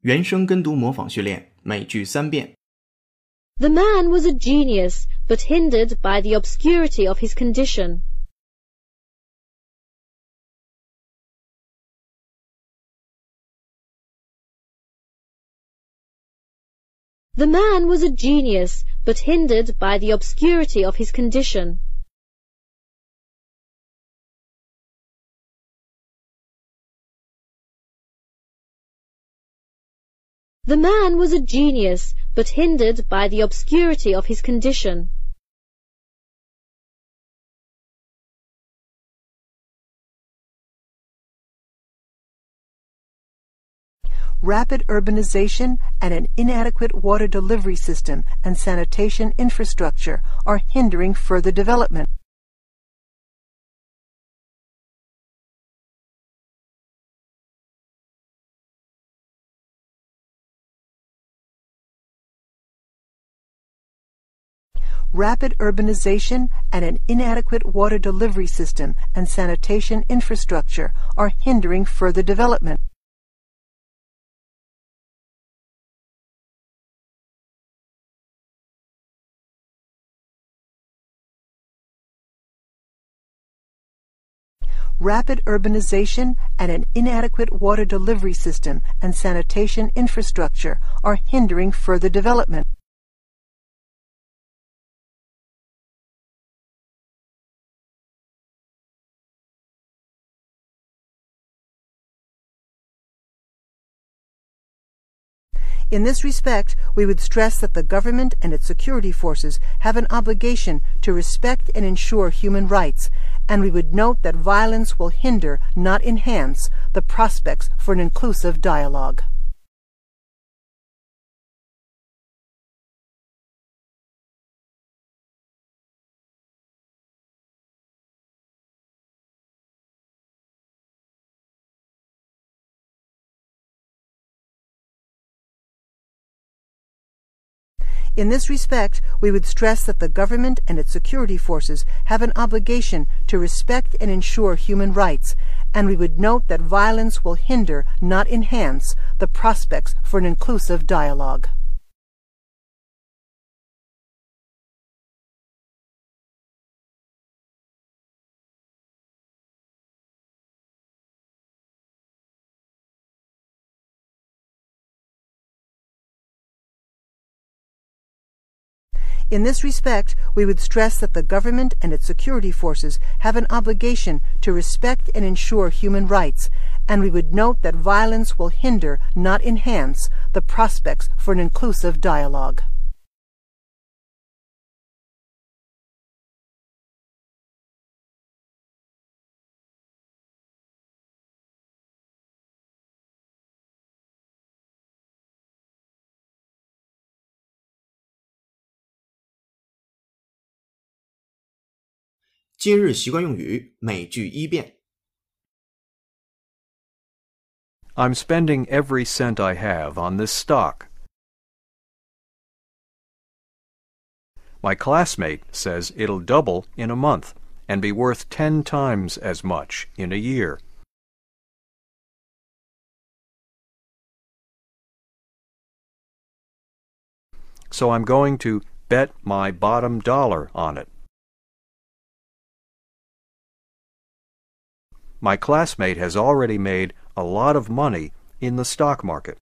原声跟读模仿训练，每句三遍。 The man was a genius, but hindered by the obscurity of his condition. The man was a genius, but hindered by the obscurity of his condition. The man was a genius, but hindered by the obscurity of his condition. Rapid urbanization and an inadequate water delivery system and sanitation infrastructure are hindering further development. Rapid urbanization and an inadequate water delivery system and sanitation infrastructure are hindering further development. Rapid urbanization and an inadequate water delivery system and sanitation infrastructure are hindering further development. In this respect, we would stress that the government and its security forces have an obligation to respect and ensure human rights, and we would note that violence will hinder, not enhance, the prospects for an inclusive dialogue. In this respect, we would stress that the government and its security forces have an obligation to respect and ensure human rights, and we would note that violence will hinder, not enhance, the prospects for an inclusive dialogue. In this respect, we would stress that the government and its security forces have an obligation to respect and ensure human rights, and we would note that violence will hinder, not enhance, the prospects for an inclusive dialogue. “今日习惯用语”每句一遍。 I'm spending every cent I have on this stock. My classmate says it'll double in a month and be worth ten times as much in a year. So I'm going to bet my bottom dollar on it. My classmate has already made a lot of money in the stock market.